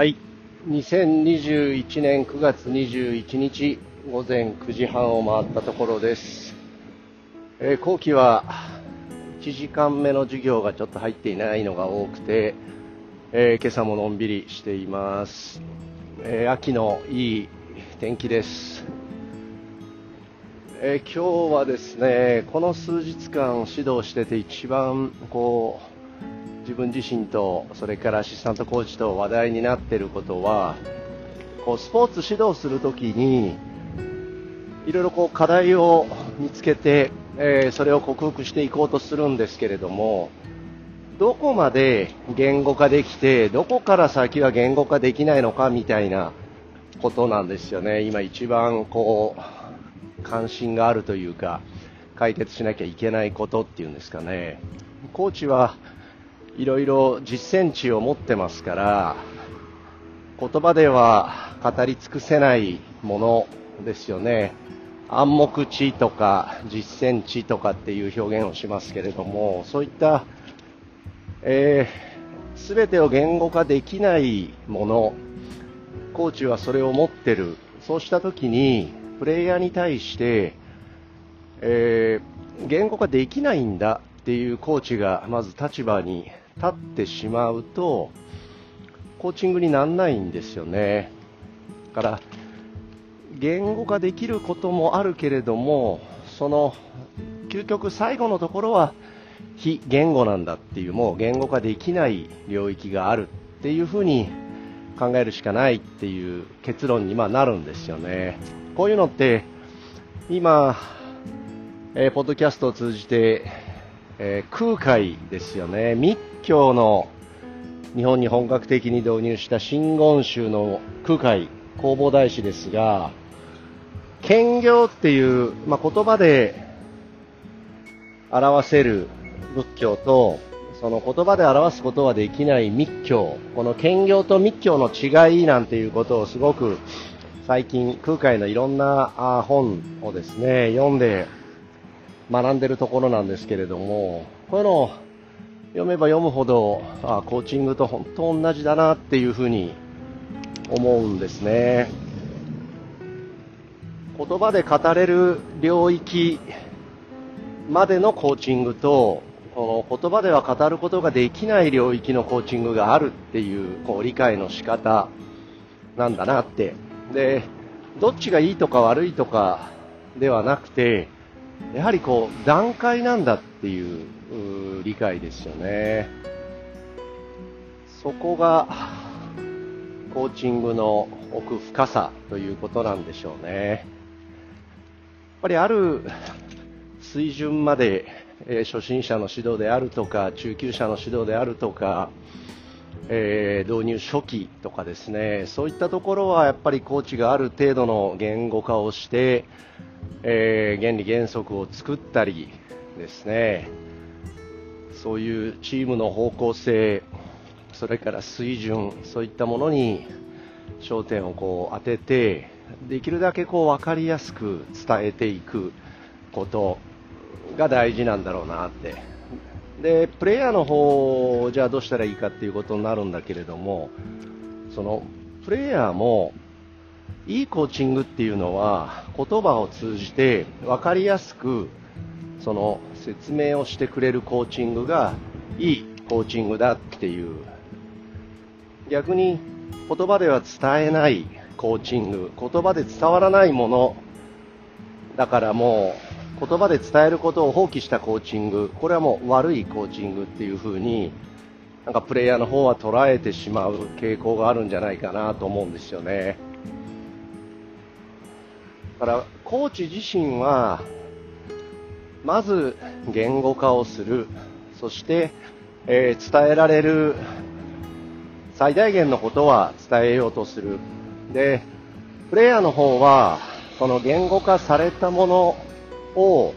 はい。2021年9月21日午前9時半を回ったところです。えー後期は1時間目の授業がちょっと入っていないのが多くて、えー今朝ものんびりしています。えー秋のいい天気です。え今日はですね、この数日間指導してて一番こう自分自身とそれからアシスタントコーチと話題になっていることはこうスポーツ指導するときにいろいろこう課題を見つけて、えーそれを克服していこうとするんですけれどもどこまで言語化できてどこから先は言語化できないのかみたいなことなんですよね。今一番こう関心があるというか解決しなきゃいけないことっていうんですかね。コーチはいろいろ実践値を持ってますから言葉では語り尽くせないものですよね。暗黙知とか実践値とかっていう表現をしますけれどもそういった、えー、全てを言語化できないものコーチはそれを持ってる。そうした時にプレイヤーに対して、えー言語化できないんだっていうコーチがまず立場に立ってしまうとコーチングにならないんですよね。だから言語化できることもあるけれどもその究極最後のところは非言語なんだっていうもう言語化できない領域があるっていうふうに考えるしかないっていう結論にまなるんですよね。こういうのって今、えーポッドキャストを通じて、えー空海ですよね。密教の日本に本格的に導入した真言宗の空海弘法大師ですが兼業っていう、まあ、言葉で表せる仏教とその言葉で表すことはできない密教。この兼業と密教の違いなんていうことをすごく最近空海のいろんな本をですね読んで学んでるところなんですけれどもこういうのを読めば読むほどあコーチングと本当同じだなっていうふうに思うんですね。言葉で語れる領域までのコーチングとこの言葉では語ることができない領域のコーチングがあるっていうこう理解の仕方なんだなって。でどっちがいいとか悪いとかではなくてやはりこう段階なんだっていう理解ですよね。そこがコーチングの奥深さということなんでしょうね。やっぱりある水準まで、え初心者の指導であるとか中級者の指導であるとか、えー導入初期とかですね。そういったところはやっぱりコーチがある程度の言語化をして、えー原理原則を作ったりですね。そういうチームの方向性それから水準そういったものに焦点をこう当ててできるだけこう分かりやすく伝えていくことが大事なんだろうなって。でプレイヤーの方じゃあどうしたらいいかっていうことになるんだけれどもそのプレイヤーもいいコーチングっていうのは言葉を通じて分かりやすくその説明をしてくれるコーチングがいいコーチングだっていう。逆に言葉では伝えないコーチング言葉で伝わらないもの。だからもう言葉で伝えることを放棄したコーチングこれはもう悪いコーチングっていうふうになんかプレイヤーの方は捉えてしまう傾向があるんじゃないかなと思うんですよね。だからコーチ自身はまず言語化をする。そして、えー伝えられる。最大限のことは伝えようとする。でプレイヤーの方はこの言語化されたものを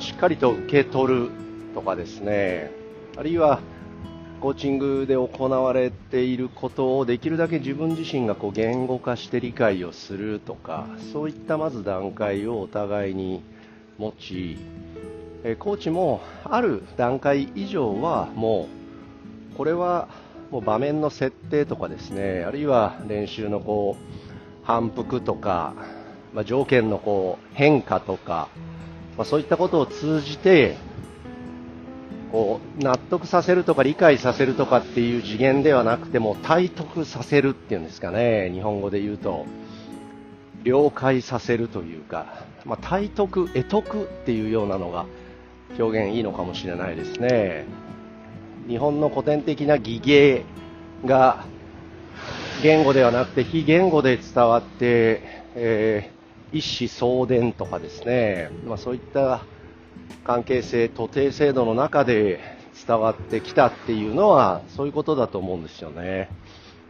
しっかりと受け取るとかですね。あるいはコーチングで行われていることをできるだけ自分自身がこう言語化して理解をするとかそういったまず段階をお互いに持ちコーチもある段階以上はもうこれはもう場面の設定とかですねあるいは練習のこう反復とか、まあ、条件のこう変化とか、まあ、そういったことを通じてこう納得させるとか理解させるとかっていう次元ではなくても体得させるっていうんですかね。日本語で言うと。了解させるというか、まあ、体得得得っていうようなのが表現いいのかもしれないですね。日本の古典的な技芸が言語ではなくて非言語で伝わって、えー、一子相伝とかですね、まあ、そういった関係性、徒弟制度の中で伝わってきたっていうのはそういうことだと思うんですよね。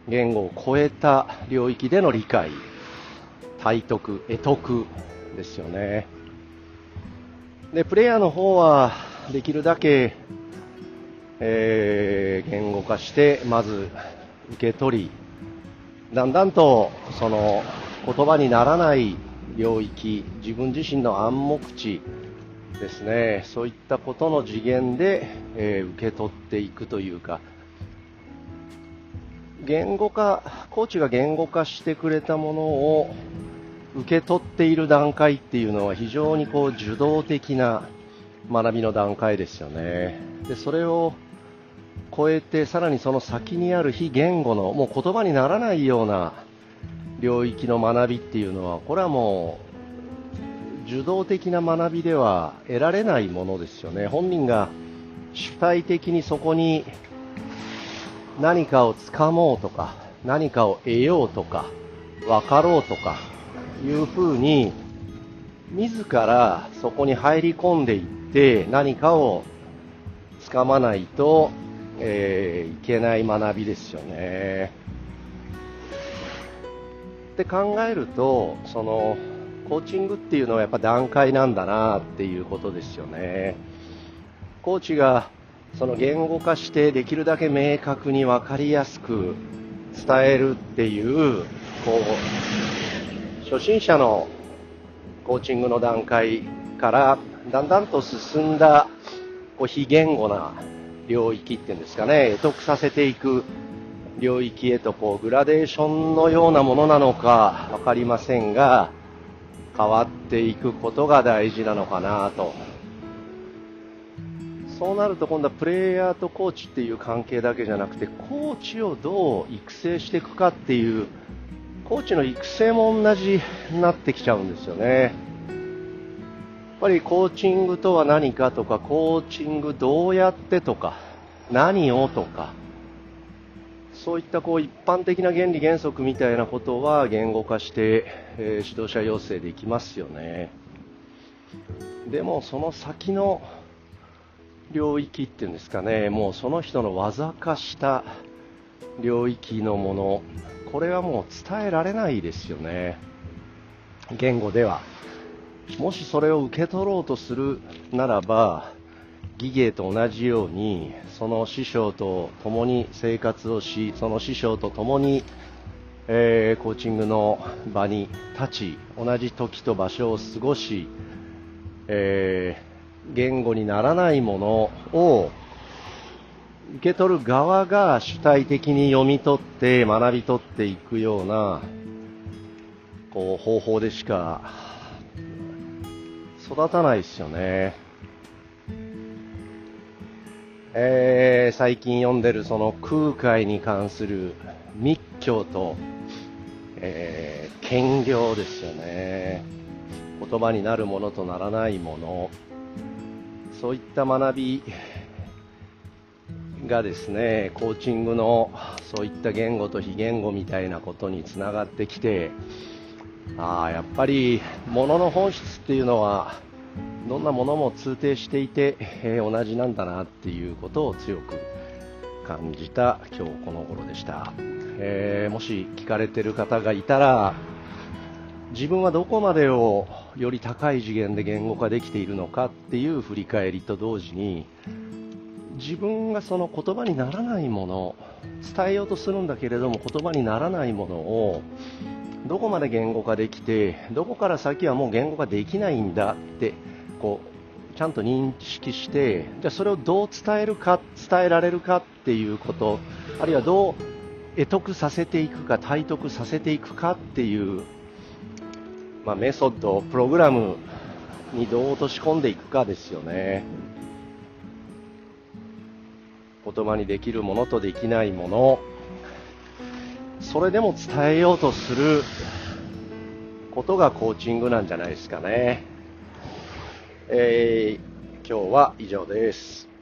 言語を超えた領域での理解、体得、得得ですよね。で、プレイヤーの方はできるだけ、えー、言語化して、まず受け取り、だんだんとその言葉にならない領域、自分自身の暗黙知、ですね。そういったことの次元で、えー、受け取っていくというか。言語化コーチが言語化してくれたものを受け取っている段階っていうのは非常にこう受動的な学びの段階ですよね。でそれを超えてさらにその先にある非言語のもう言葉にならないような領域の学びっていうのはこれはもう受動的な学びでは得られないものですよね。本人が主体的にそこに何かをつかもうとか、何かを得ようとか、分かろうとか、いうふうに、自らそこに入り込んでいって何かをつかまないと、えー、いけない学びですよね。って考えると、その、コーチングっていうのはやっぱ段階なんだなっていうことですよね。コーチがその言語化してできるだけ明確に分かりやすく伝えるっていう、こう、初心者のコーチングの段階からだんだんと進んだこう非言語な領域っていうんですかね、得得させていく領域へとこうグラデーションのようなものなのか分かりませんが、変わっていくことが大事なのかなと。そうなると今度はプレイヤーとコーチっていう関係だけじゃなくて、コーチをどう育成していくかっていう、コーチの育成も同じになってきちゃうんですよね。やっぱりコーチングとは何かとか、コーチングどうやってとか、何をとか、そういったこう一般的な原理原則みたいなことは言語化して、えー、指導者養成できますよね。でもその先の領域っていうんですかね、もうその人の技化した領域のもの、これはもう伝えられないですよね。言語では。もしそれを受け取ろうとするならば、技芸と同じようにその師匠と共に生活をしその師匠と共に、えー、コーチングの場に立ち同じ時と場所を過ごし、えー、言語にならないものを受け取る側が主体的に読み取って学び取っていくようなこう方法でしか育たないですよね。えー、最近読んでるその空海に関する密教と、えー、兼業ですよね。言葉になるものとならないもの。そういった学びがですね、コーチングのそういった言語と非言語みたいなことにつながってきて、ああ、やっぱり物の本質っていうのはどんなものも通底していて、えー、同じなんだなっていうことを強く感じた今日この頃でした、えー、もし聞かれてる方がいたら自分はどこまでをより高い次元で言語化できているのかっていう振り返りと同時に自分がその言葉にならないもの伝えようとするんだけれども言葉にならないものをどこまで言語化できてどこから先はもう言語化できないんだってこちゃんと認識してじゃそれをどう伝えるか伝えられるかっていうことあるいはどう得得させていくか体得させていくかっていう、まあ、メソッドプログラムにどう落とし込んでいくかですよね言葉にできるものとできないものそれでも伝えようとすることがコーチングなんじゃないですかね。えー、今日は以上です。